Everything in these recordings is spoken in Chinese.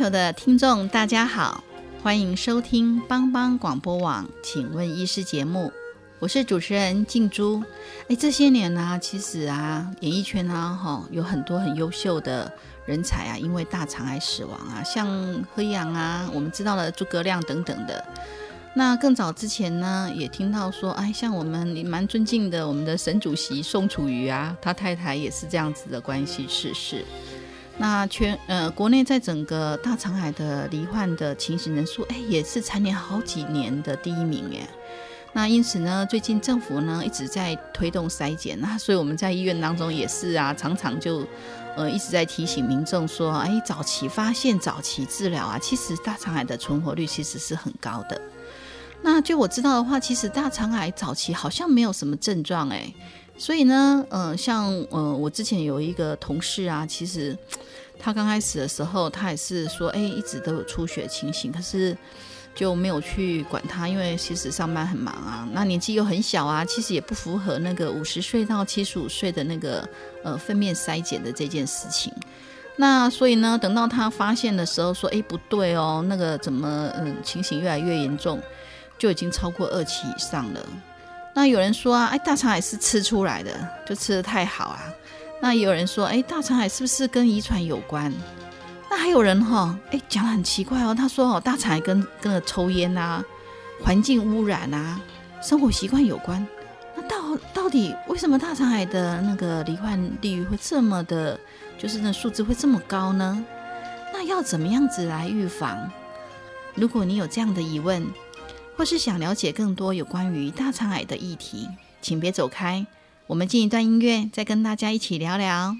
球的听众，大家好，欢迎收听帮帮广播网，请问医师节目，我是主持人静珠。哎，这些年呢，其实啊，演艺圈啊，哈，有很多很优秀的人才啊，因为大肠癌死亡啊，像何阳啊，我们知道了诸葛亮等等的。那更早之前呢，也听到说，哎，像我们蛮尊敬的我们的沈主席宋楚瑜啊，他太太也是这样子的关系逝世。那全呃，国内在整个大肠癌的罹患的情形人数，哎，也是蝉联好几年的第一名耶。那因此呢，最近政府呢一直在推动筛检，那所以我们在医院当中也是啊，常常就呃一直在提醒民众说，哎，早期发现、早期治疗啊，其实大肠癌的存活率其实是很高的。那就我知道的话，其实大肠癌早期好像没有什么症状哎。所以呢，嗯，像呃，我之前有一个同事啊，其实他刚开始的时候，他也是说，哎，一直都有出血情形，可是就没有去管他，因为其实上班很忙啊，那年纪又很小啊，其实也不符合那个五十岁到七十五岁的那个呃粪便筛检的这件事情。那所以呢，等到他发现的时候，说，哎，不对哦，那个怎么嗯情形越来越严重，就已经超过二期以上了。那有人说啊，哎，大肠癌是吃出来的，就吃的太好啊。那也有人说，哎，大肠癌是不是跟遗传有关？那还有人哈，哎，讲的很奇怪哦，他说哦，大肠癌跟跟抽烟啊、环境污染啊、生活习惯有关。那到到底为什么大肠癌的那个罹患率会这么的，就是那数字会这么高呢？那要怎么样子来预防？如果你有这样的疑问。或是想了解更多有关于大肠癌的议题，请别走开。我们进一段音乐，再跟大家一起聊聊。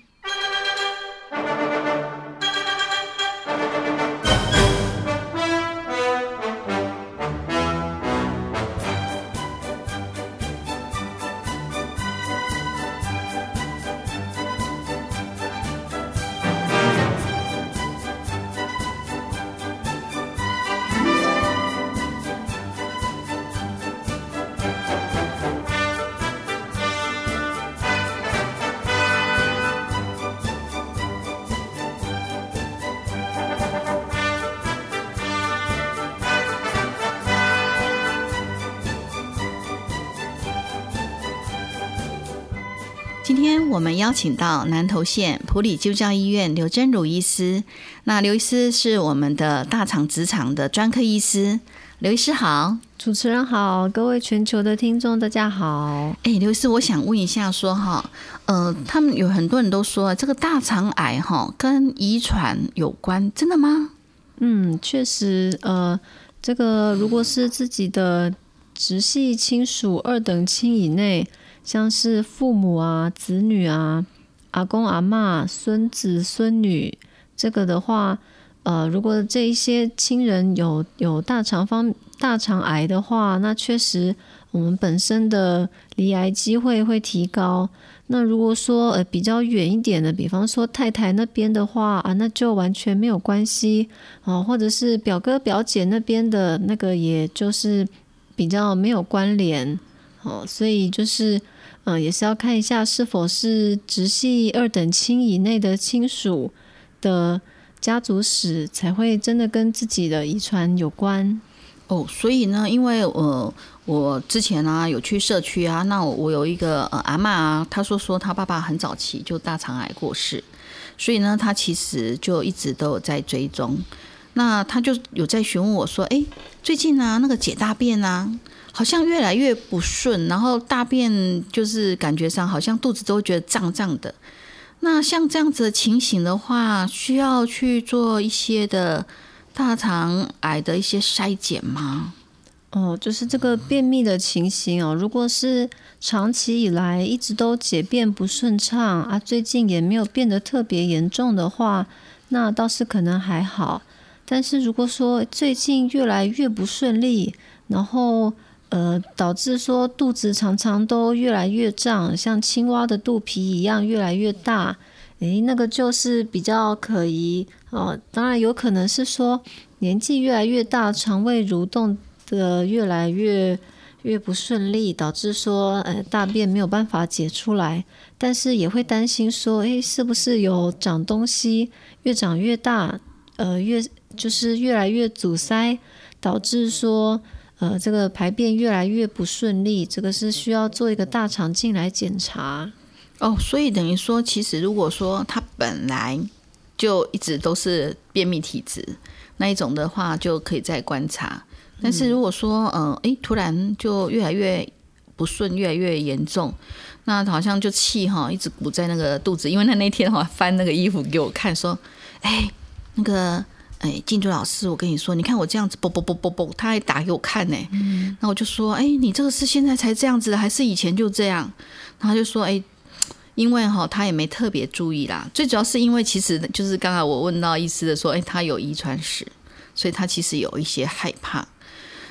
我们邀请到南投县普里救教医院刘真如医师。那刘医师是我们的大肠直肠的专科医师。刘医师好，主持人好，各位全球的听众大家好。哎，刘医师，我想问一下，说哈，呃，他们有很多人都说这个大肠癌哈跟遗传有关，真的吗？嗯，确实，呃，这个如果是自己的直系亲属二等亲以内。像是父母啊、子女啊、阿公阿妈、孙子孙女，这个的话，呃，如果这一些亲人有有大肠方大肠癌的话，那确实我们本身的离癌机会会提高。那如果说呃比较远一点的，比方说太太那边的话啊，那就完全没有关系啊，或者是表哥表姐那边的那个，也就是比较没有关联。哦，所以就是，嗯，也是要看一下是否是直系二等亲以内的亲属的家族史，才会真的跟自己的遗传有关。哦，所以呢，因为我我之前啊有去社区啊，那我有一个呃阿妈啊，她说说她爸爸很早期就大肠癌过世，所以呢，她其实就一直都有在追踪。那她就有在询问我说，哎，最近啊那个解大便啊。好像越来越不顺，然后大便就是感觉上好像肚子都觉得胀胀的。那像这样子的情形的话，需要去做一些的大肠癌的一些筛检吗？哦，就是这个便秘的情形哦。如果是长期以来一直都解便不顺畅啊，最近也没有变得特别严重的话，那倒是可能还好。但是如果说最近越来越不顺利，然后呃导致说肚子常常都越来越胀，像青蛙的肚皮一样越来越大，诶，那个就是比较可疑哦。当然有可能是说年纪越来越大，肠胃蠕动。的越来越越不顺利，导致说呃大便没有办法解出来，但是也会担心说，诶，是不是有长东西，越长越大，呃越就是越来越阻塞，导致说呃这个排便越来越不顺利，这个是需要做一个大肠镜来检查。哦，所以等于说，其实如果说他本来就一直都是便秘体质那一种的话，就可以再观察。但是如果说，呃，诶，突然就越来越不顺，越来越严重，那好像就气哈，一直鼓在那个肚子。因为他那天哈翻那个衣服给我看，说，哎，那个，哎，静珠老师，我跟你说，你看我这样子，啵啵啵啵啵，他还打给我看呢。那我就说，哎，你这个是现在才这样子，还是以前就这样？他就说，哎，因为哈，他也没特别注意啦。最主要是因为，其实就是刚才我问到医师的说，哎，他有遗传史，所以他其实有一些害怕。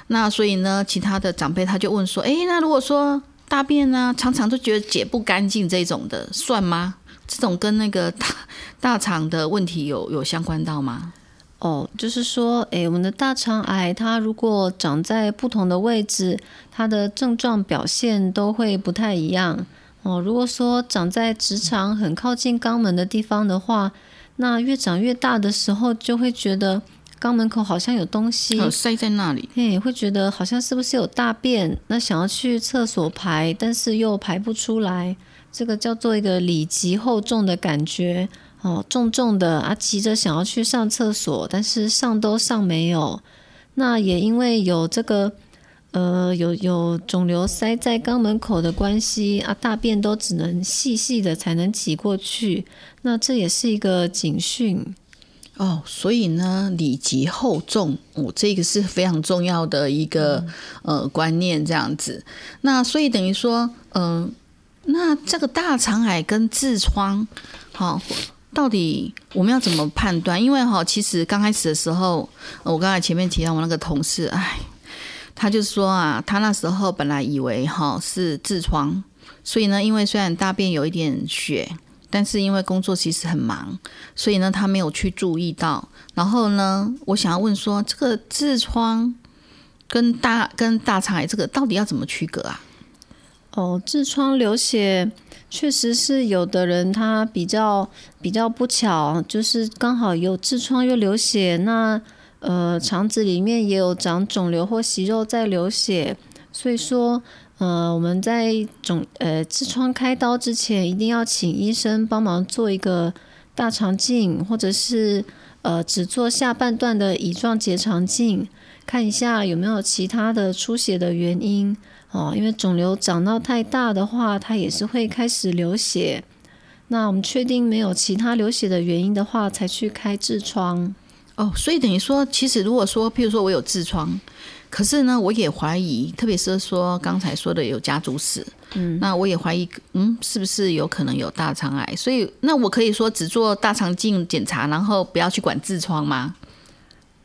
那所以呢，其他的长辈他就问说：“哎，那如果说大便呢，常常都觉得解不干净这种的，算吗？这种跟那个大大肠的问题有有相关到吗？”哦，就是说，诶，我们的大肠癌它如果长在不同的位置，它的症状表现都会不太一样。哦，如果说长在直肠很靠近肛门的地方的话，那越长越大的时候，就会觉得。肛门口好像有东西塞在那里，嘿，会觉得好像是不是有大便？那想要去厕所排，但是又排不出来，这个叫做一个里急后重的感觉哦，重重的啊，急着想要去上厕所，但是上都上没有。那也因为有这个呃有有肿瘤塞在肛门口的关系啊，大便都只能细细的才能挤过去，那这也是一个警讯。哦，所以呢，礼急后重，哦，这个是非常重要的一个呃观念，这样子。那所以等于说，嗯，那这个大肠癌跟痔疮，好，到底我们要怎么判断？因为哈，其实刚开始的时候，我刚才前面提到我那个同事，哎，他就说啊，他那时候本来以为哈是痔疮，所以呢，因为虽然大便有一点血。但是因为工作其实很忙，所以呢，他没有去注意到。然后呢，我想要问说，这个痔疮跟大跟大肠癌这个到底要怎么区隔啊？哦，痔疮流血确实是有的人他比较比较不巧，就是刚好有痔疮又流血，那呃肠子里面也有长肿瘤或息肉在流血，所以说。呃，我们在肿呃痔疮开刀之前，一定要请医生帮忙做一个大肠镜，或者是呃只做下半段的乙状结肠镜，看一下有没有其他的出血的原因哦。因为肿瘤长到太大的话，它也是会开始流血。那我们确定没有其他流血的原因的话，才去开痔疮。哦，所以等于说，其实如果说，譬如说我有痔疮。可是呢，我也怀疑，特别是说刚才说的有家族史，嗯，那我也怀疑，嗯，是不是有可能有大肠癌？所以，那我可以说只做大肠镜检查，然后不要去管痔疮吗？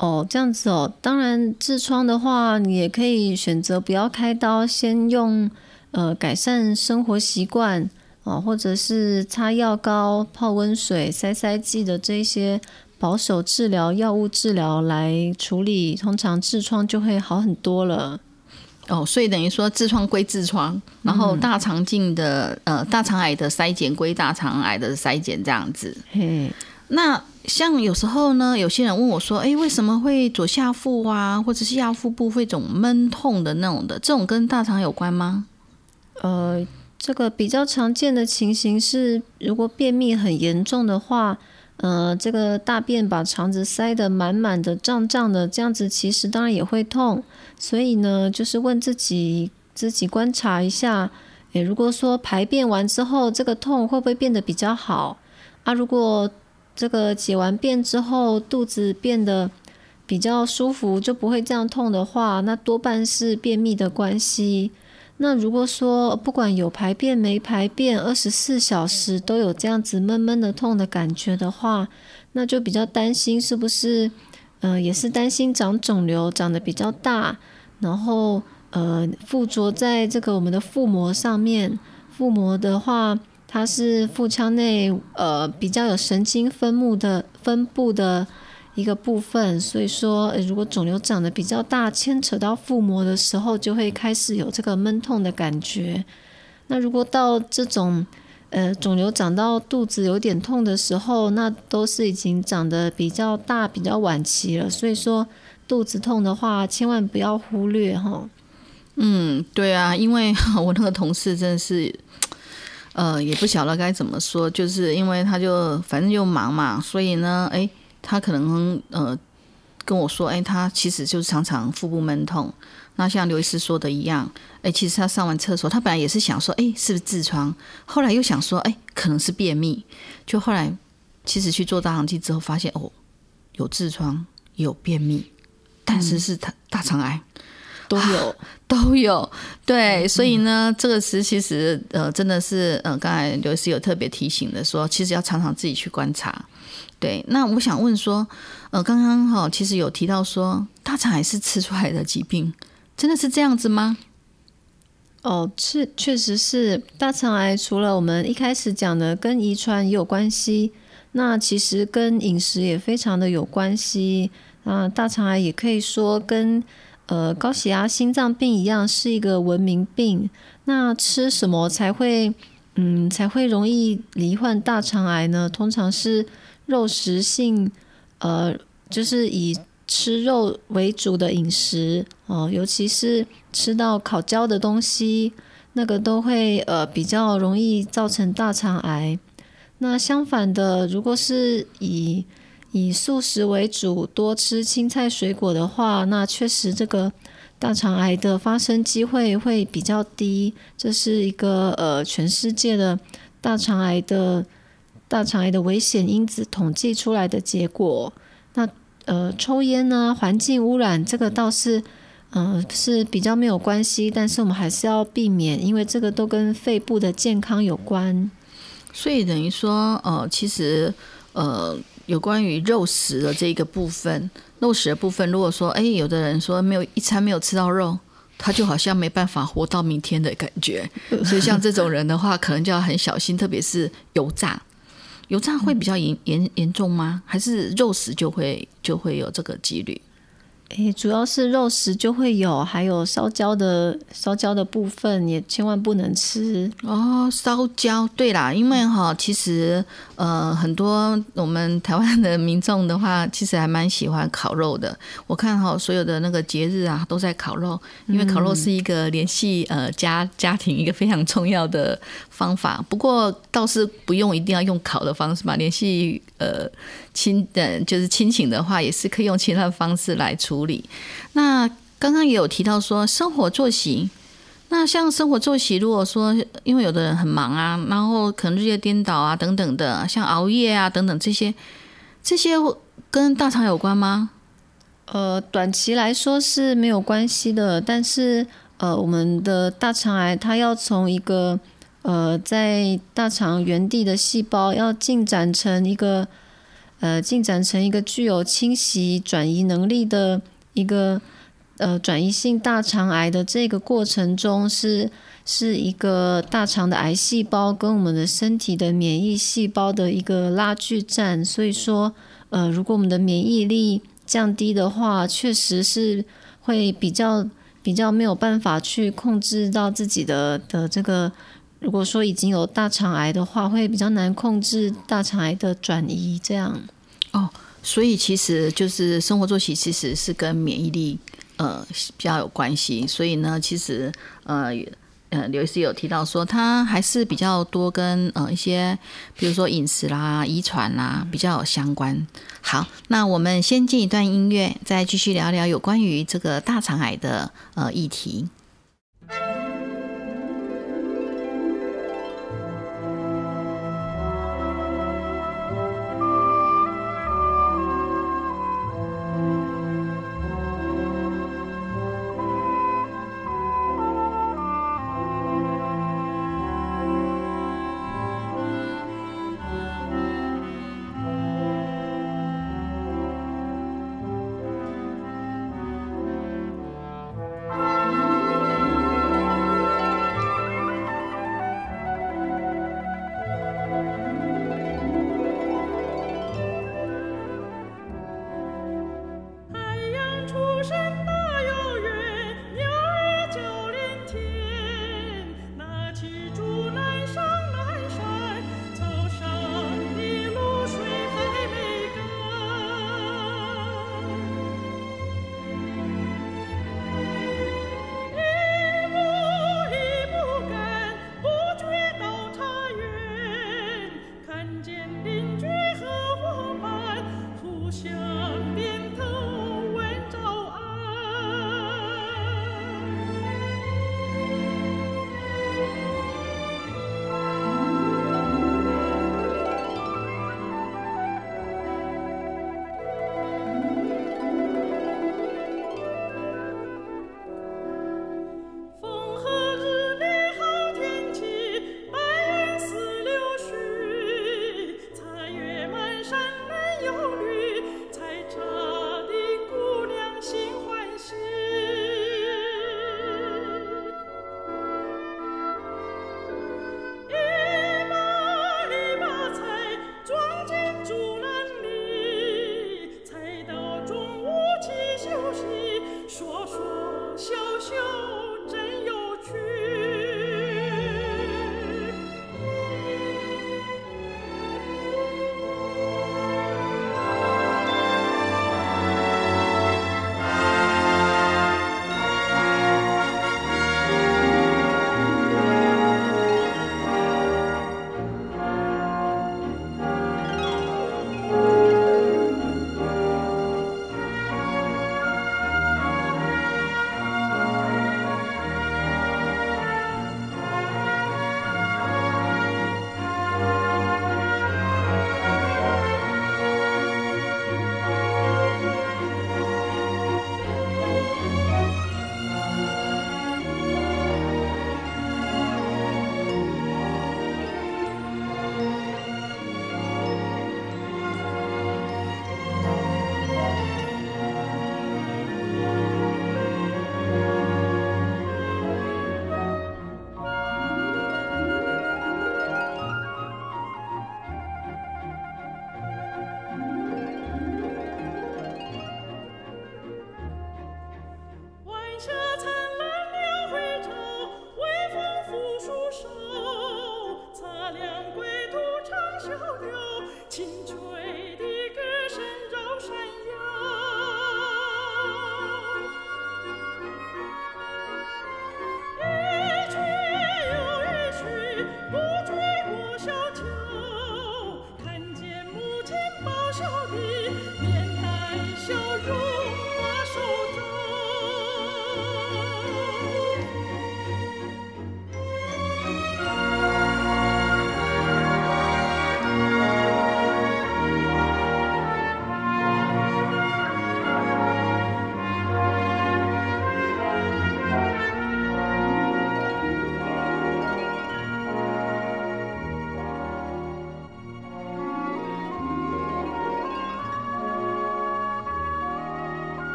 哦，这样子哦。当然，痔疮的话，你也可以选择不要开刀，先用呃改善生活习惯哦，或者是擦药膏、泡温水、塞塞剂的这些。保守治疗、药物治疗来处理，通常痔疮就会好很多了。哦，所以等于说痔疮归痔疮，然后大肠镜的呃大肠癌的筛检归大肠癌的筛检这样子。嘿，那像有时候呢，有些人问我说：“哎，为什么会左下腹啊，或者是下腹部会种闷痛的那种的？这种跟大肠有关吗？”呃，这个比较常见的情形是，如果便秘很严重的话。呃，这个大便把肠子塞得满满的、胀胀的，这样子其实当然也会痛。所以呢，就是问自己，自己观察一下，诶，如果说排便完之后，这个痛会不会变得比较好？啊，如果这个解完便之后，肚子变得比较舒服，就不会这样痛的话，那多半是便秘的关系。那如果说不管有排便没排便，二十四小时都有这样子闷闷的痛的感觉的话，那就比较担心是不是，呃，也是担心长肿瘤长得比较大，然后呃附着在这个我们的腹膜上面。腹膜的话，它是腹腔内呃比较有神经分布的分布的。一个部分，所以说，如果肿瘤长得比较大，牵扯到腹膜的时候，就会开始有这个闷痛的感觉。那如果到这种，呃，肿瘤长到肚子有点痛的时候，那都是已经长得比较大、比较晚期了。所以说，肚子痛的话，千万不要忽略哈。嗯，对啊，因为 我那个同事真的是，呃，也不晓得该怎么说，就是因为他就反正就忙嘛，所以呢，哎。他可能呃跟我说，哎，他其实就是常常腹部闷痛。那像刘医师说的一样，哎，其实他上完厕所，他本来也是想说，哎，是不是痔疮？后来又想说，哎，可能是便秘。就后来其实去做大肠镜之后，发现哦，有痔疮，有便秘，但是是他大肠癌都有 都有。对，所以呢，这个词其实呃真的是呃，刚才刘医师有特别提醒的说，其实要常常自己去观察。对，那我想问说，呃，刚刚哈其实有提到说大肠癌是吃出来的疾病，真的是这样子吗？哦，是确实是大肠癌，除了我们一开始讲的跟遗传也有关系，那其实跟饮食也非常的有关系。啊，大肠癌也可以说跟呃高血压、心脏病一样，是一个文明病。那吃什么才会嗯才会容易罹患大肠癌呢？通常是。肉食性，呃，就是以吃肉为主的饮食哦，尤其是吃到烤焦的东西，那个都会呃比较容易造成大肠癌。那相反的，如果是以以素食为主，多吃青菜水果的话，那确实这个大肠癌的发生机会会比较低。这是一个呃全世界的大肠癌的。大肠癌的危险因子统计出来的结果，那呃，抽烟呢，环境污染这个倒是，嗯，是比较没有关系，但是我们还是要避免，因为这个都跟肺部的健康有关。所以等于说，呃，其实呃，有关于肉食的这个部分，肉食的部分，如果说，哎，有的人说没有一餐没有吃到肉，他就好像没办法活到明天的感觉，所以像这种人的话，可能就要很小心，特别是油炸。油炸会比较严严严重吗？还是肉食就会就会有这个几率？诶，主要是肉食就会有，还有烧焦的烧焦的部分也千万不能吃哦。烧焦，对啦，因为哈，其实呃，很多我们台湾的民众的话，其实还蛮喜欢烤肉的。我看哈，所有的那个节日啊，都在烤肉，因为烤肉是一个联系呃家家庭一个非常重要的方法。不过倒是不用一定要用烤的方式嘛，联系呃。亲，的，就是亲情的话，也是可以用其他的方式来处理。那刚刚也有提到说生活作息，那像生活作息，如果说因为有的人很忙啊，然后可能日夜颠倒啊等等的，像熬夜啊等等这些，这些跟大肠有关吗？呃，短期来说是没有关系的，但是呃，我们的大肠癌它要从一个呃在大肠原地的细胞要进展成一个。呃，进展成一个具有侵袭转移能力的一个呃转移性大肠癌的这个过程中，是是一个大肠的癌细胞跟我们的身体的免疫细胞的一个拉锯战。所以说，呃，如果我们的免疫力降低的话，确实是会比较比较没有办法去控制到自己的的这个。如果说已经有大肠癌的话，会比较难控制大肠癌的转移，这样。哦，所以其实就是生活作息其实是跟免疫力呃比较有关系。所以呢，其实呃呃刘医师有提到说，他还是比较多跟呃一些比如说饮食啦、遗传啦比较有相关。好，那我们先进一段音乐，再继续聊聊有关于这个大肠癌的呃议题。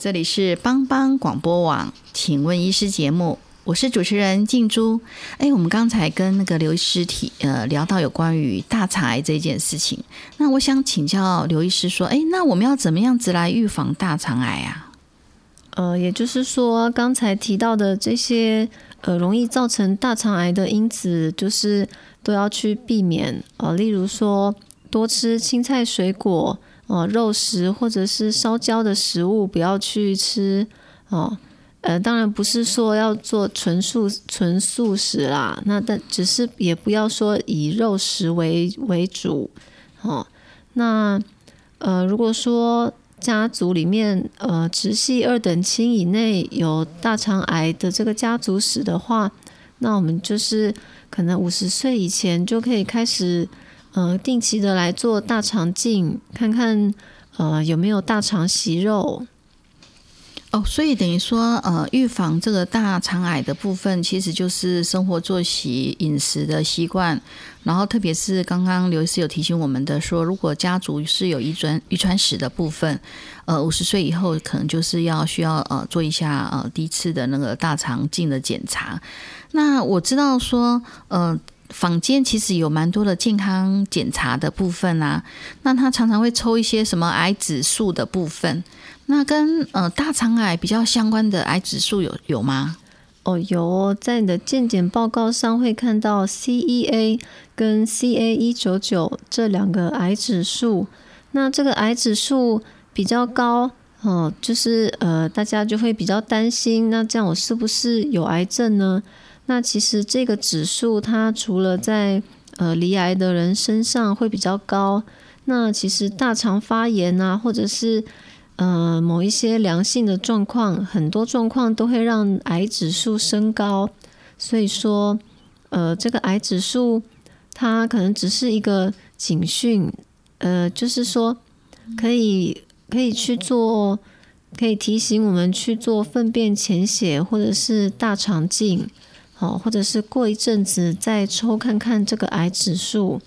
这里是帮帮广播网，请问医师节目，我是主持人静珠。哎，我们刚才跟那个刘医师提呃聊到有关于大肠癌这件事情，那我想请教刘医师说，哎，那我们要怎么样子来预防大肠癌啊？呃，也就是说，刚才提到的这些呃容易造成大肠癌的因子，就是都要去避免呃，例如说多吃青菜、水果。哦，肉食或者是烧焦的食物不要去吃哦。呃，当然不是说要做纯素纯素食啦，那但只是也不要说以肉食为为主哦。那呃，如果说家族里面呃直系二等亲以内有大肠癌的这个家族史的话，那我们就是可能五十岁以前就可以开始。呃，定期的来做大肠镜，看看呃有没有大肠息肉。哦，所以等于说，呃，预防这个大肠癌的部分，其实就是生活作息、饮食的习惯，然后特别是刚刚刘医师有提醒我们的说，如果家族是有遗传遗传史的部分，呃，五十岁以后可能就是要需要呃做一下呃第一次的那个大肠镜的检查。那我知道说，呃。坊间其实有蛮多的健康检查的部分啊，那他常常会抽一些什么癌指数的部分，那跟呃大肠癌比较相关的癌指数有有吗？哦，有，在你的健检报告上会看到 CEA 跟 CA 一九九这两个癌指数，那这个癌指数比较高，哦，就是呃大家就会比较担心，那这样我是不是有癌症呢？那其实这个指数，它除了在呃离癌的人身上会比较高，那其实大肠发炎啊，或者是呃某一些良性的状况，很多状况都会让癌指数升高。所以说，呃，这个癌指数它可能只是一个警讯，呃，就是说可以可以去做，可以提醒我们去做粪便潜血或者是大肠镜。哦，或者是过一阵子再抽看看这个癌指数。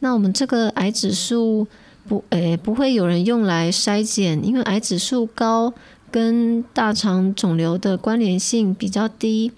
那我们这个癌指数不，诶，不会有人用来筛检，因为癌指数高跟大肠肿瘤的关联性比较低。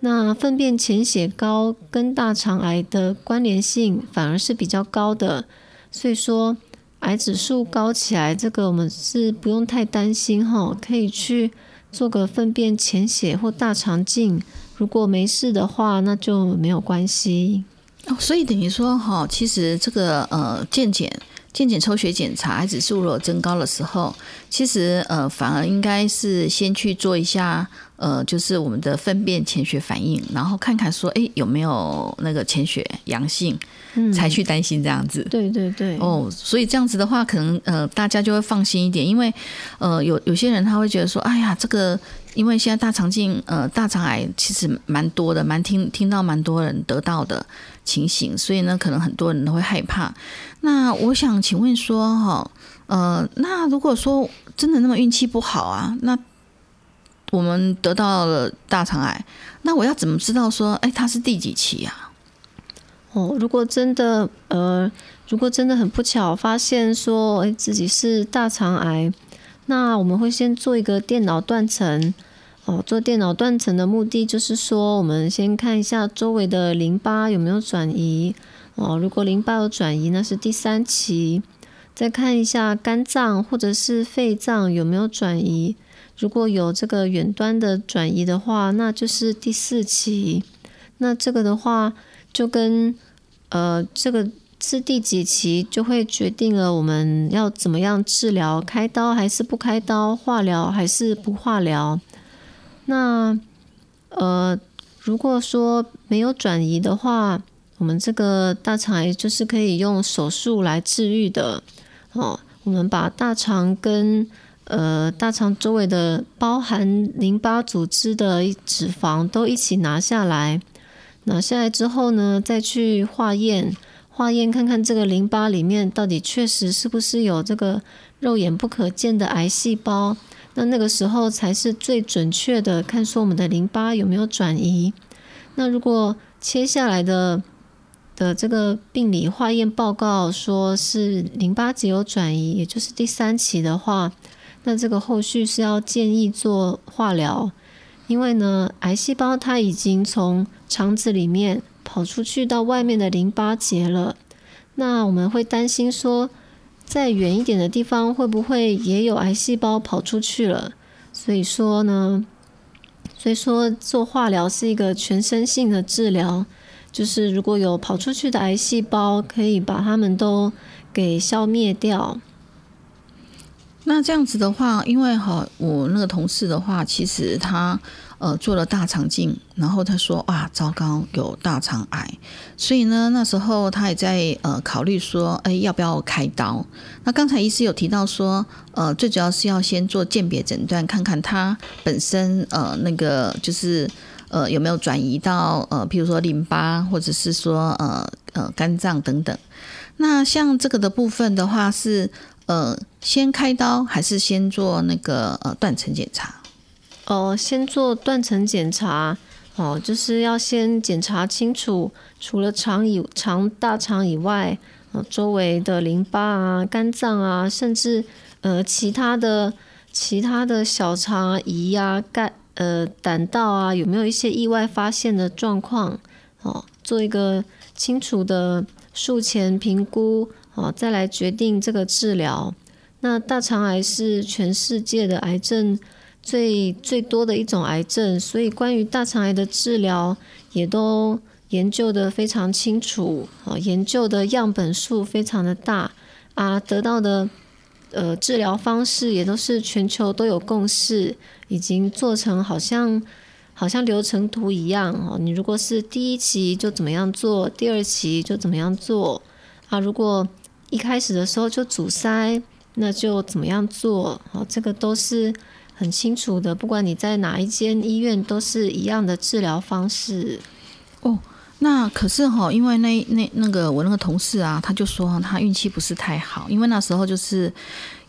那粪便潜血高跟大肠癌的关联性反而是比较高的。所以说，癌指数高起来，这个我们是不用太担心哈，可以去做个粪便潜血或大肠镜。如果没事的话，那就没有关系哦。所以等于说，哈，其实这个呃，健检、健检抽血检查癌指数如果增高的时候，其实呃，反而应该是先去做一下呃，就是我们的粪便潜血反应，然后看看说，哎，有没有那个潜血阳性，才去担心这样子。对对对。哦，所以这样子的话，可能呃，大家就会放心一点，因为呃，有有些人他会觉得说，哎呀，这个。因为现在大肠镜，呃，大肠癌其实蛮多的，蛮听听到蛮多人得到的情形，所以呢，可能很多人都会害怕。那我想请问说，哈，呃，那如果说真的那么运气不好啊，那我们得到了大肠癌，那我要怎么知道说，哎，它是第几期啊？哦，如果真的，呃，如果真的很不巧发现说，哎，自己是大肠癌，那我们会先做一个电脑断层。哦，做电脑断层的目的就是说，我们先看一下周围的淋巴有没有转移。哦，如果淋巴有转移，那是第三期。再看一下肝脏或者是肺脏有没有转移。如果有这个远端的转移的话，那就是第四期。那这个的话，就跟呃这个是第几期，就会决定了我们要怎么样治疗，开刀还是不开刀，化疗还是不化疗。那，呃，如果说没有转移的话，我们这个大肠癌就是可以用手术来治愈的。哦，我们把大肠跟呃大肠周围的包含淋巴组织的脂肪都一起拿下来，拿下来之后呢，再去化验，化验看看这个淋巴里面到底确实是不是有这个肉眼不可见的癌细胞。那那个时候才是最准确的，看说我们的淋巴有没有转移。那如果切下来的的这个病理化验报告说是淋巴结有转移，也就是第三期的话，那这个后续是要建议做化疗，因为呢，癌细胞它已经从肠子里面跑出去到外面的淋巴结了。那我们会担心说，在远一点的地方会不会也有癌细胞跑出去了？所以说呢，所以说做化疗是一个全身性的治疗，就是如果有跑出去的癌细胞，可以把它们都给消灭掉。那这样子的话，因为哈，我那个同事的话，其实他呃做了大肠镜，然后他说啊，糟糕，有大肠癌，所以呢，那时候他也在呃考虑说，哎，要不要开刀？那刚才医师有提到说，呃，最主要是要先做鉴别诊断，看看他本身呃那个就是呃有没有转移到呃，譬如说淋巴，或者是说呃呃肝脏等等。那像这个的部分的话是。呃，先开刀还是先做那个呃断层检查？哦，先做断层检查，哦，就是要先检查清楚，除了肠以肠大肠以外，呃，周围的淋巴啊、肝脏啊，甚至呃其他的其他的小肠、胰啊、肝呃胆道啊，有没有一些意外发现的状况？哦，做一个清楚的术前评估。哦，再来决定这个治疗。那大肠癌是全世界的癌症最最多的一种癌症，所以关于大肠癌的治疗也都研究的非常清楚。啊，研究的样本数非常的大啊，得到的呃治疗方式也都是全球都有共识，已经做成好像好像流程图一样。哦，你如果是第一期就怎么样做，第二期就怎么样做啊？如果一开始的时候就阻塞，那就怎么样做？好，这个都是很清楚的。不管你在哪一间医院，都是一样的治疗方式。哦，那可是哈，因为那那那个我那个同事啊，他就说他运气不是太好，因为那时候就是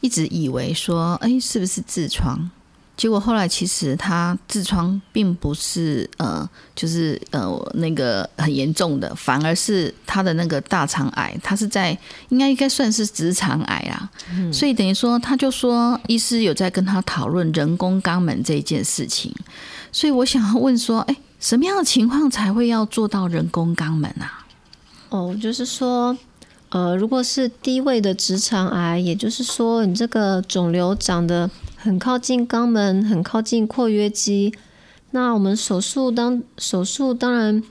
一直以为说，哎，是不是痔疮？结果后来其实他痔疮并不是呃，就是呃那个很严重的，反而是他的那个大肠癌，他是在应该应该算是直肠癌啊。所以等于说，他就说医师有在跟他讨论人工肛门这件事情。所以我想要问说，哎，什么样的情况才会要做到人工肛门啊？哦，就是说，呃，如果是低位的直肠癌，也就是说你这个肿瘤长得。很靠近肛门，很靠近括约肌。那我们手术当手术当然，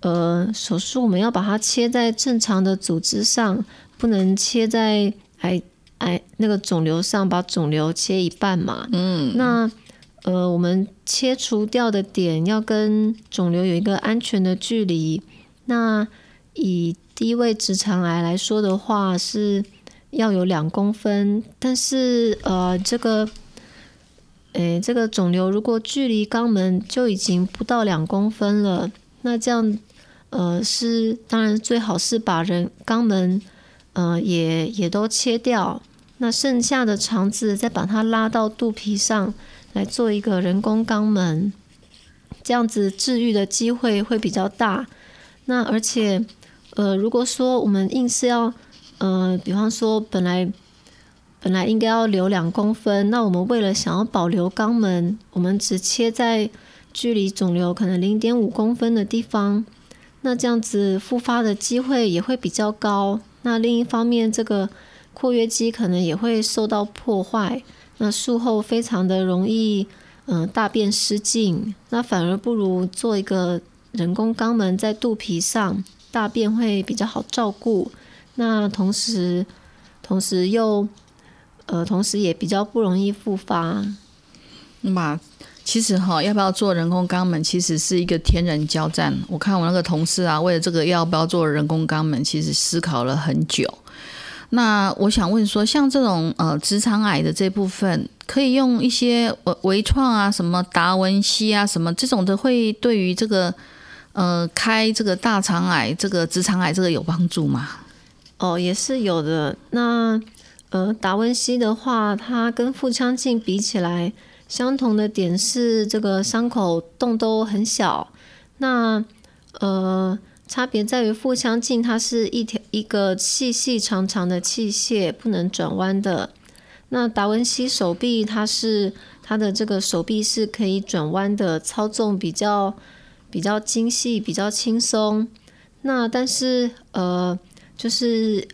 呃，手术我们要把它切在正常的组织上，不能切在癌癌那个肿瘤上，把肿瘤切一半嘛。嗯。那呃，我们切除掉的点要跟肿瘤有一个安全的距离。那以低位直肠癌来说的话，是要有两公分，但是呃，这个。诶，这个肿瘤如果距离肛门就已经不到两公分了，那这样，呃，是当然最好是把人肛门，呃，也也都切掉，那剩下的肠子再把它拉到肚皮上来做一个人工肛门，这样子治愈的机会会比较大。那而且，呃，如果说我们硬是要，呃，比方说本来。本来应该要留两公分，那我们为了想要保留肛门，我们只切在距离肿瘤可能零点五公分的地方，那这样子复发的机会也会比较高。那另一方面，这个括约肌可能也会受到破坏，那术后非常的容易，嗯，大便失禁。那反而不如做一个人工肛门在肚皮上，大便会比较好照顾。那同时，同时又。呃，同时也比较不容易复发。那么，其实哈，要不要做人工肛门，其实是一个天人交战。我看我那个同事啊，为了这个要不要做人工肛门，其实思考了很久。那我想问说，像这种呃直肠癌的这部分，可以用一些微微创啊，什么达文西啊，什么这种的，会对于这个呃开这个大肠癌、这个直肠癌这个有帮助吗？哦，也是有的。那呃，达文西的话，它跟腹腔镜比起来，相同的点是这个伤口洞都很小。那呃，差别在于腹腔镜它是一条一个细细长长的器械，不能转弯的。那达文西手臂，它是它的这个手臂是可以转弯的，操纵比较比较精细，比较轻松。那但是呃，就是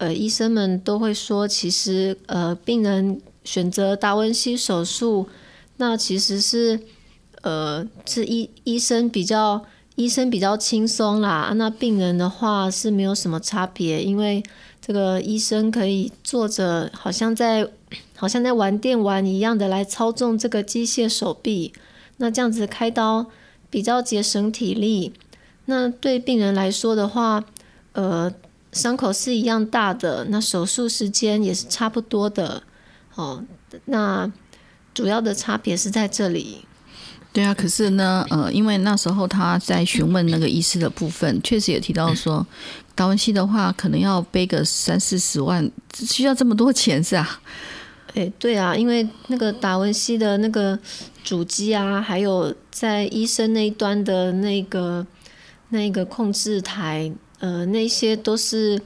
呃，医生们都会说，其实呃，病人选择达文西手术，那其实是呃，是医医生比较医生比较轻松啦。那病人的话是没有什么差别，因为。这个医生可以坐着，好像在好像在玩电玩一样的来操纵这个机械手臂。那这样子开刀比较节省体力。那对病人来说的话，呃，伤口是一样大的，那手术时间也是差不多的。哦，那主要的差别是在这里。对啊，可是呢，呃，因为那时候他在询问那个医师的部分，确实也提到说，达文西的话可能要背个三四十万，需要这么多钱是啊？哎，对啊，因为那个达文西的那个主机啊，还有在医生那一端的那个那个控制台，呃，那些都是。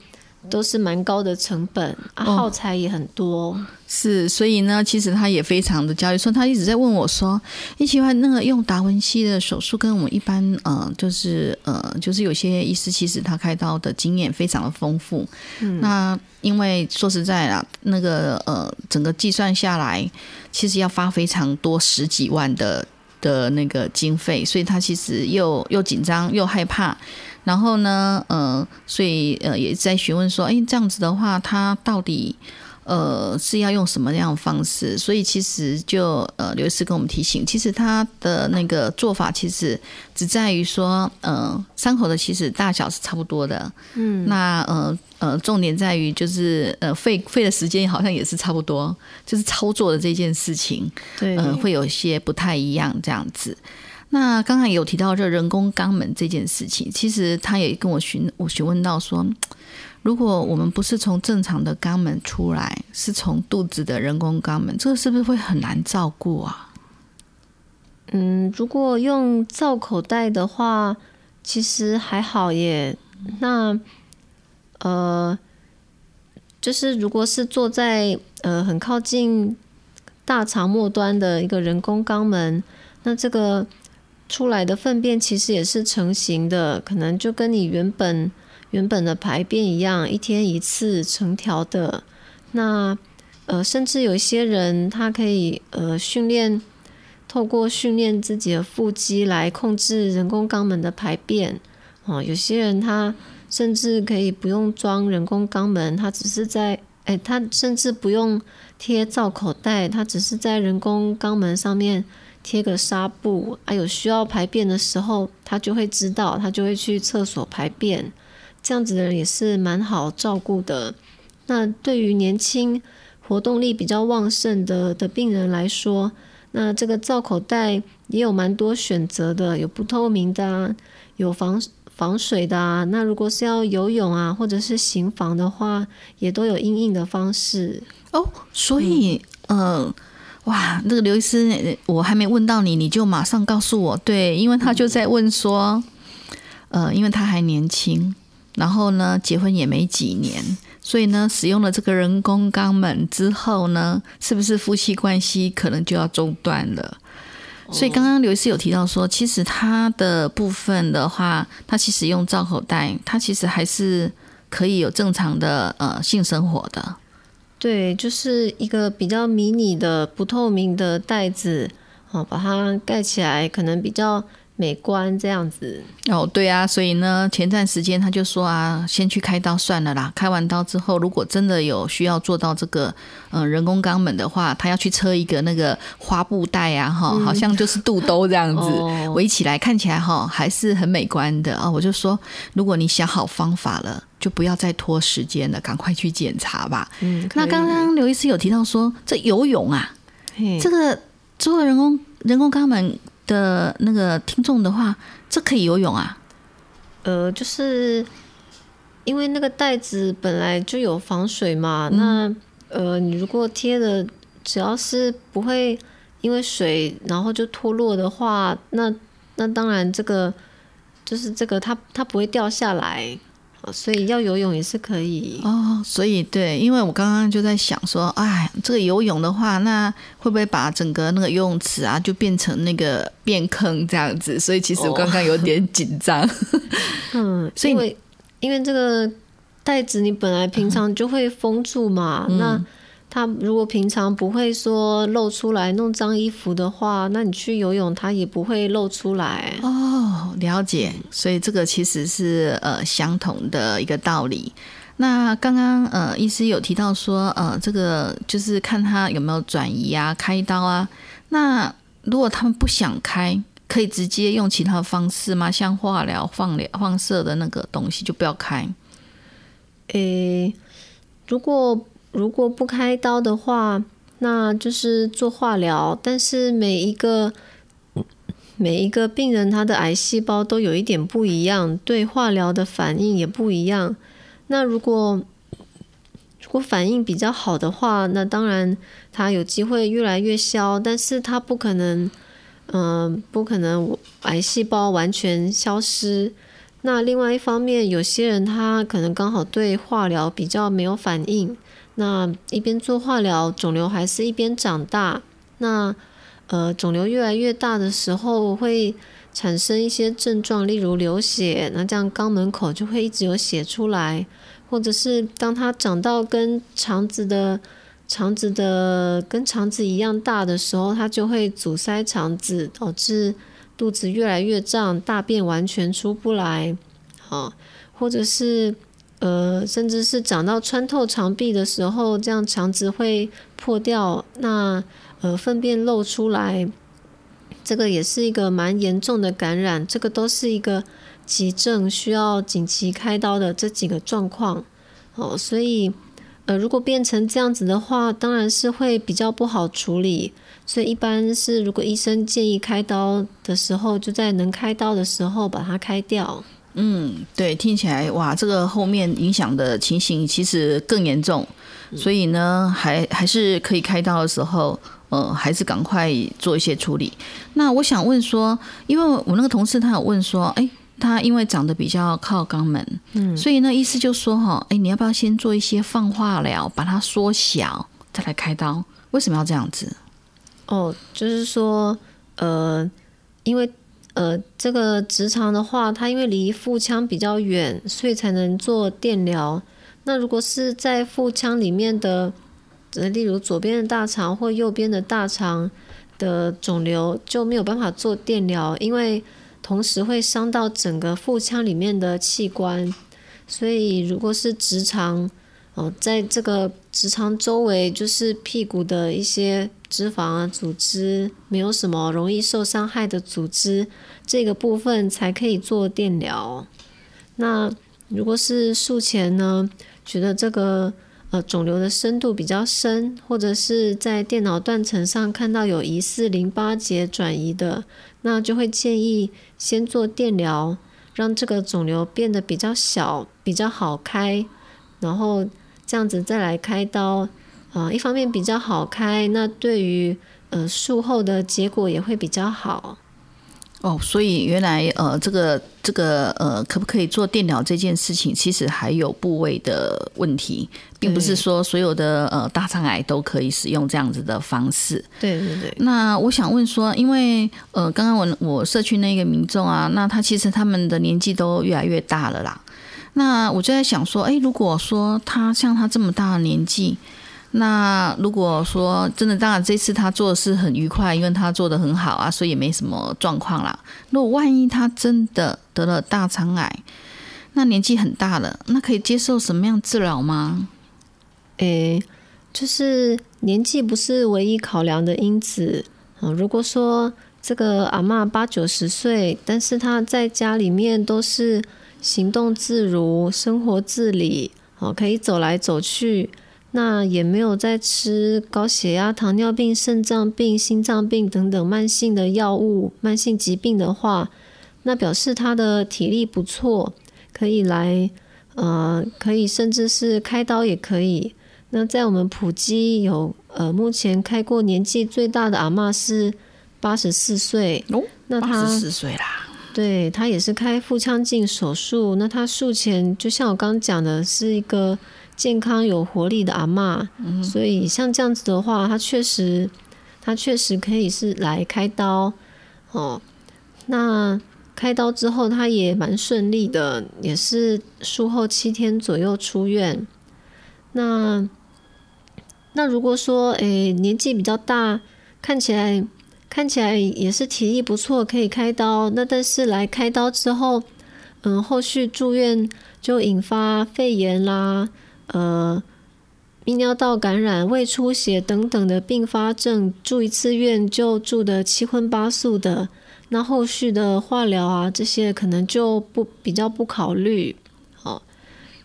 都是蛮高的成本，啊，耗材也很多。是，所以呢，其实他也非常的焦虑，说他一直在问我说：“你喜欢那个用达文西的手术，跟我们一般，呃，就是呃，就是有些医师其实他开刀的经验非常的丰富。嗯，那因为说实在啦，那个呃，整个计算下来，其实要花非常多十几万的的那个经费，所以他其实又又紧张又害怕。”然后呢，呃，所以呃，也在询问说，哎，这样子的话，他到底呃是要用什么样的方式？所以其实就呃，刘医师跟我们提醒，其实他的那个做法其实只在于说，呃，伤口的其实大小是差不多的，嗯，那呃呃，重点在于就是呃，费费的时间好像也是差不多，就是操作的这件事情，对，嗯，会有些不太一样这样子。那刚才有提到这人工肛门这件事情，其实他也跟我询我询问到说，如果我们不是从正常的肛门出来，是从肚子的人工肛门，这个是不是会很难照顾啊？嗯，如果用造口袋的话，其实还好耶。那呃，就是如果是坐在呃很靠近大肠末端的一个人工肛门，那这个。出来的粪便其实也是成型的，可能就跟你原本原本的排便一样，一天一次成条的。那呃，甚至有些人他可以呃训练，透过训练自己的腹肌来控制人工肛门的排便。哦，有些人他甚至可以不用装人工肛门，他只是在哎，他甚至不用贴造口袋，他只是在人工肛门上面。贴个纱布啊，有需要排便的时候，他就会知道，他就会去厕所排便。这样子的人也是蛮好照顾的。那对于年轻、活动力比较旺盛的的病人来说，那这个造口袋也有蛮多选择的，有不透明的，有防防水的啊。那如果是要游泳啊，或者是行房的话，也都有硬硬的方式哦。所以，呃。哇，那个刘医师，我还没问到你，你就马上告诉我。对，因为他就在问说，呃，因为他还年轻，然后呢，结婚也没几年，所以呢，使用了这个人工肛门之后呢，是不是夫妻关系可能就要中断了？所以刚刚刘医师有提到说，其实他的部分的话，他其实用造口袋，他其实还是可以有正常的呃性生活的。对，就是一个比较迷你的不透明的袋子，哦，把它盖起来，可能比较美观这样子。哦，对啊，所以呢，前段时间他就说啊，先去开刀算了啦。开完刀之后，如果真的有需要做到这个嗯人工肛门的话，他要去车一个那个花布袋啊，哈，好像就是肚兜这样子围起来，看起来哈还是很美观的啊。我就说，如果你想好方法了。就不要再拖时间了，赶快去检查吧。嗯，那刚刚刘医师有提到说，这游泳啊，这个做人工人工肛门的那个听众的话，这可以游泳啊？呃，就是因为那个袋子本来就有防水嘛，那呃，你如果贴的只要是不会因为水然后就脱落的话，那那当然这个就是这个它它不会掉下来。啊所以要游泳也是可以。哦，所以对，因为我刚刚就在想说，哎，这个游泳的话，那会不会把整个那个游泳池啊，就变成那个变坑这样子？所以其实我刚刚有点 紧张。嗯，所以因为因为这个袋子你本来平常就会封住嘛，嗯那它如果平常不会说露出来弄脏衣服的话，那你去游泳他也不会露出来。哦，了解。所以这个其实是呃相同的一个道理。那刚刚呃医师有提到说，呃，这个就是看他有没有转移啊、开刀啊。那如果他们不想开，可以直接用其他的方式吗？像化疗、放疗、放射的那个东西就不要开。诶，如果如果不开刀的话，那就是做化疗，但是每一个每一个病人他的癌细胞都有一点不一样，对化疗的反应也不一样。那如果如果反应比较好的话，那当然他有机会越来越消，但是他不可能，嗯、不可能癌细胞完全消失。那另外一方面，有些人他可能刚好对化疗比较没有反应，那一边做化疗，肿瘤还是一边长大。那呃，肿瘤越来越大的时候，会产生一些症状，例如流血，那这样肛门口就会一直有血出来，或者是当它长到跟肠子的肠子的跟肠子一样大的时候，它就会阻塞肠子，导致肚子越来越胀，大便完全出不来，好、或者是呃，甚至是长到穿透肠壁的时候，这样肠子会破掉，那呃粪便漏出来，这个也是一个蛮严重的感染，这个都是一个急症需要紧急开刀的这几个状况，哦，所以呃，如果变成这样子的话，当然是会比较不好处理。所以一般是，如果医生建议开刀的时候，就在能开刀的时候把它开掉。嗯，对，听起来哇，这个后面影响的情形其实更严重，所以呢，还还是可以开刀的时候，呃，还是赶快做一些处理。那我想问说，因为我那个同事他有问说，哎，他因为长得比较靠肛门，嗯，所以呢，意思就说哈，哎，你要不要先做一些放化疗，把它缩小，再来开刀？为什么要这样子？哦，就是说，呃，因为呃，这个直肠的话，它因为离腹腔比较远，所以才能做电疗。那如果是在腹腔里面的，呃，例如左边的大肠或右边的大肠的肿瘤，就没有办法做电疗，因为同时会伤到整个腹腔里面的器官。所以，如果是直肠，哦，在这个直肠周围，就是屁股的一些脂肪啊组织，没有什么容易受伤害的组织，这个部分才可以做电疗。那如果是术前呢，觉得这个呃肿瘤的深度比较深，或者是在电脑断层上看到有疑似淋巴结转移的，那就会建议先做电疗，让这个肿瘤变得比较小，比较好开，然后这样子再来开刀。啊、一方面比较好开，那对于呃术后的结果也会比较好。哦，所以原来呃，这个这个呃，可不可以做电疗这件事情，其实还有部位的问题，并不是说所有的呃大肠癌都可以使用这样子的方式。对对对，那我想问说，因为呃，刚刚我我社区那个民众啊，那他其实他们的年纪都越来越大了啦。那我就在想说，诶，如果说他像他这么大的年纪，那如果说真的，当然这次他做的是很愉快，因为他做的很好啊，所以也没什么状况啦。如果万一他真的得了大肠癌，那年纪很大了，那可以接受什么样治疗吗？诶，就是年纪不是唯一考量的因子。嗯，如果说这个阿嬷八九十岁，但是她在家里面都是行动自如、生活自理，哦，可以走来走去，那也没有在吃高血压、糖尿病、肾脏病、心脏病等等慢性的药物、慢性疾病的话，那表示他的体力不错，可以来，呃，可以甚至是开刀也可以。那在我们普基有呃，目前开过年纪最大的阿嬷是八十四岁，哦，那她八十四岁啦，对他也是开腹腔镜手术。那他术前就像我刚刚讲的，是一个健康有活力的阿嬷，所以像这样子的话，他确实他确实可以是来开刀哦。那开刀之后，他也蛮顺利的，也是术后七天左右出院。那那如果说诶年纪比较大，看起来看起来也是体力不错，可以开刀。那但是来开刀之后，嗯，后续住院就引发肺炎啦，呃，泌尿道感染、胃出血等等的并发症，住一次院就住的七荤八素的。那后续的化疗啊，这些可能就不比较不考虑。好，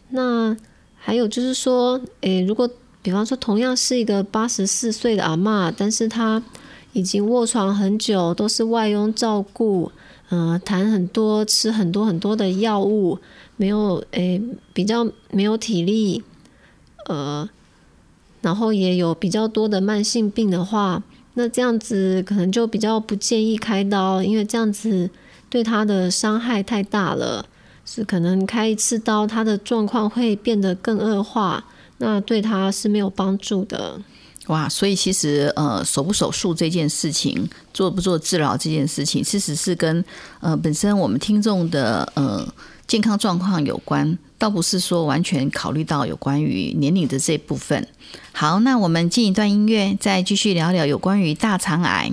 那还有就是说，诶，如果比方说，同样是一个八十四岁的阿嬷，但是她已经卧床很久，都是外佣照顾，嗯，痰很多，吃很多很多的药物，没有诶，比较没有体力，呃，然后也有比较多的慢性病的话，那这样子可能就比较不建议开刀，因为这样子对他的伤害太大了，是可能开一次刀，他的状况会变得更恶化。那对他是没有帮助的，哇！所以其实呃，手不手术这件事情，做不做治疗这件事情，其实是跟呃本身我们听众的呃健康状况有关，倒不是说完全考虑到有关于年龄的这部分。好，那我们进一段音乐，再继续聊聊有关于大肠癌。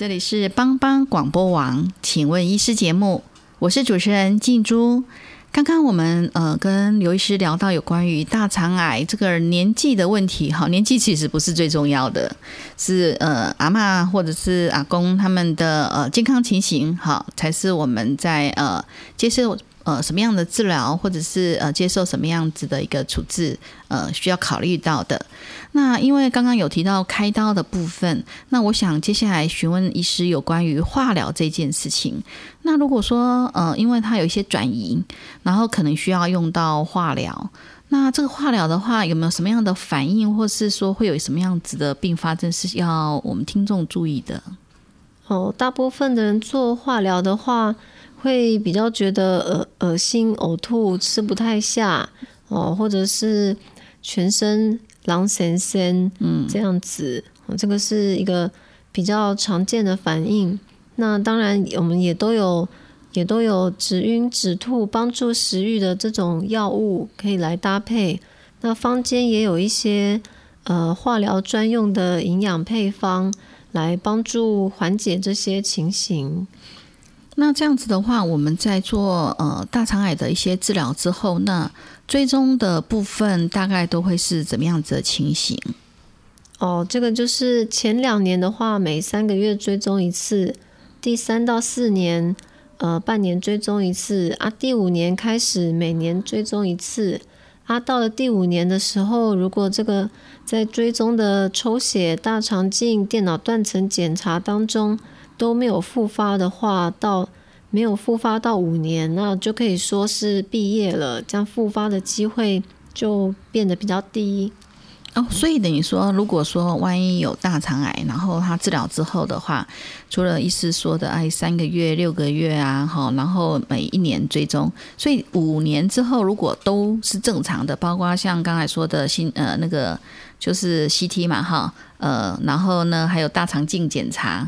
这里是帮帮广播网，请问医师节目，我是主持人静珠。刚刚我们呃跟刘医师聊到有关于大肠癌这个年纪的问题，哈，年纪其实不是最重要的，是呃阿妈或者是阿公他们的呃健康情形哈，才是我们在呃接受。呃什么样的治疗，或者是呃接受什么样子的一个处置，呃需要考虑到的。那因为刚刚有提到开刀的部分，那我想接下来询问医师有关于化疗这件事情。那如果说呃，因为它有一些转移，然后可能需要用到化疗，那这个化疗的话有没有什么样的反应，或是说会有什么样子的并发症是要我们听众注意的？哦，大部分的人做化疗的话，会比较觉得恶恶心、呕吐、吃不太下哦，或者是全身。狼神神，嗯，这样子，这个是一个比较常见的反应。那当然，我们也都有，也都有止晕止吐、帮助食欲的这种药物可以来搭配。那坊间也有一些呃化疗专用的营养配方，来帮助缓解这些情形。那这样子的话，我们在做呃大肠癌的一些治疗之后，那追踪的部分大概都会是怎么样子的情形？哦，这个就是前两年的话，每三个月追踪一次；第三到四年，呃，半年追踪一次啊；第五年开始每年追踪一次啊。到了第五年的时候，如果这个在追踪的抽血、大肠镜、电脑断层检查当中，都没有复发的话，到没有复发到五年，那就可以说是毕业了，这样复发的机会就变得比较低哦。所以等于说，如果说万一有大肠癌，然后他治疗之后的话，除了医师说的哎三个月、六个月啊，哈，然后每一年追踪，所以五年之后如果都是正常的，包括像刚才说的心呃那个就是 CT 嘛，哈，呃，然后呢还有大肠镜检查。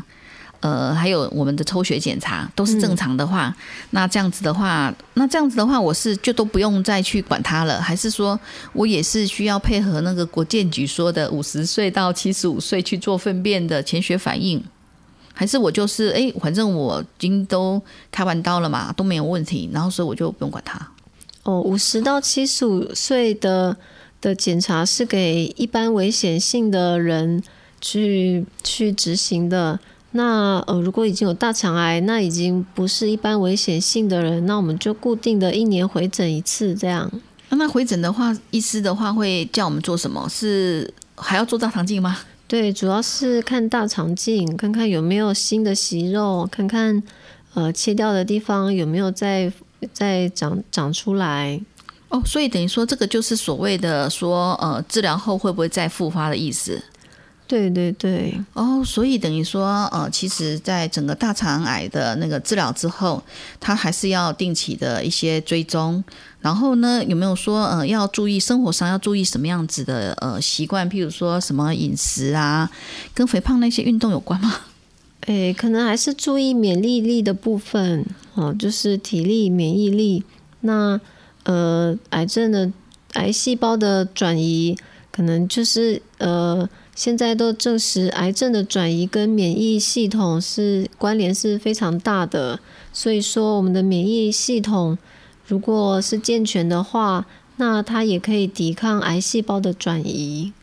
呃，还有我们的抽血检查都是正常的话，那这样子的话，那这样子的话，我是就都不用再去管它了，还是说我也是需要配合那个国健局说的五十岁到七十五岁去做粪便的潜血反应，还是我就是哎，反正我已经都开完刀了嘛，都没有问题，然后所以我就不用管它。哦，五十到七十五岁的的检查是给一般危险性的人去去执行的。那呃，如果已经有大肠癌，那已经不是一般危险性的人，那我们就固定的一年回诊一次，这样。那回诊的话，医师的话会叫我们做什么？是还要做大肠镜吗？对，主要是看大肠镜，看看有没有新的息肉，看看呃切掉的地方有没有再再长长出来。哦，所以等于说这个就是所谓的说呃治疗后会不会再复发的意思。对对对，哦，所以等于说，呃，其实，在整个大肠癌的那个治疗之后，他还是要定期的一些追踪。然后呢，有没有说，呃，要注意生活上要注意什么样子的呃习惯？譬如说什么饮食啊，跟肥胖那些运动有关吗？诶，可能还是注意免疫力的部分哦，就是体力、免疫力。那呃，癌症的癌细胞的转移，可能就是呃。现在都证实，癌症的转移跟免疫系统是关联是非常大的。所以说，我们的免疫系统如果是健全的话，那它也可以抵抗癌细胞的转移。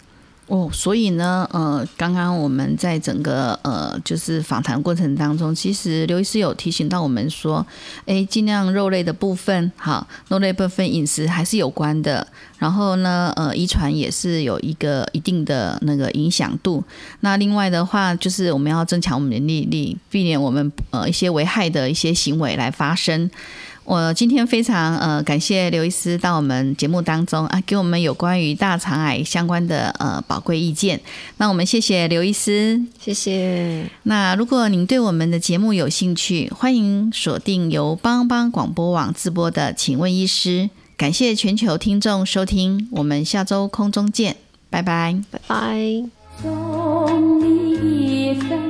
哦，所以呢，呃，刚刚我们在整个呃，就是访谈过程当中，其实刘医师有提醒到我们说，哎，尽量肉类的部分，好，肉类部分饮食还是有关的。然后呢，呃，遗传也是有一个一定的那个影响度。那另外的话，就是我们要增强我们的免疫力，避免我们呃一些危害的一些行为来发生。我今天非常呃感谢刘医师到我们节目当中啊，给我们有关于大肠癌相关的呃宝贵意见。那我们谢谢刘医师，谢谢。那如果您对我们的节目有兴趣，欢迎锁定由帮帮广播网直播的《请问医师》。感谢全球听众收听，我们下周空中见，拜拜，拜拜。送你一份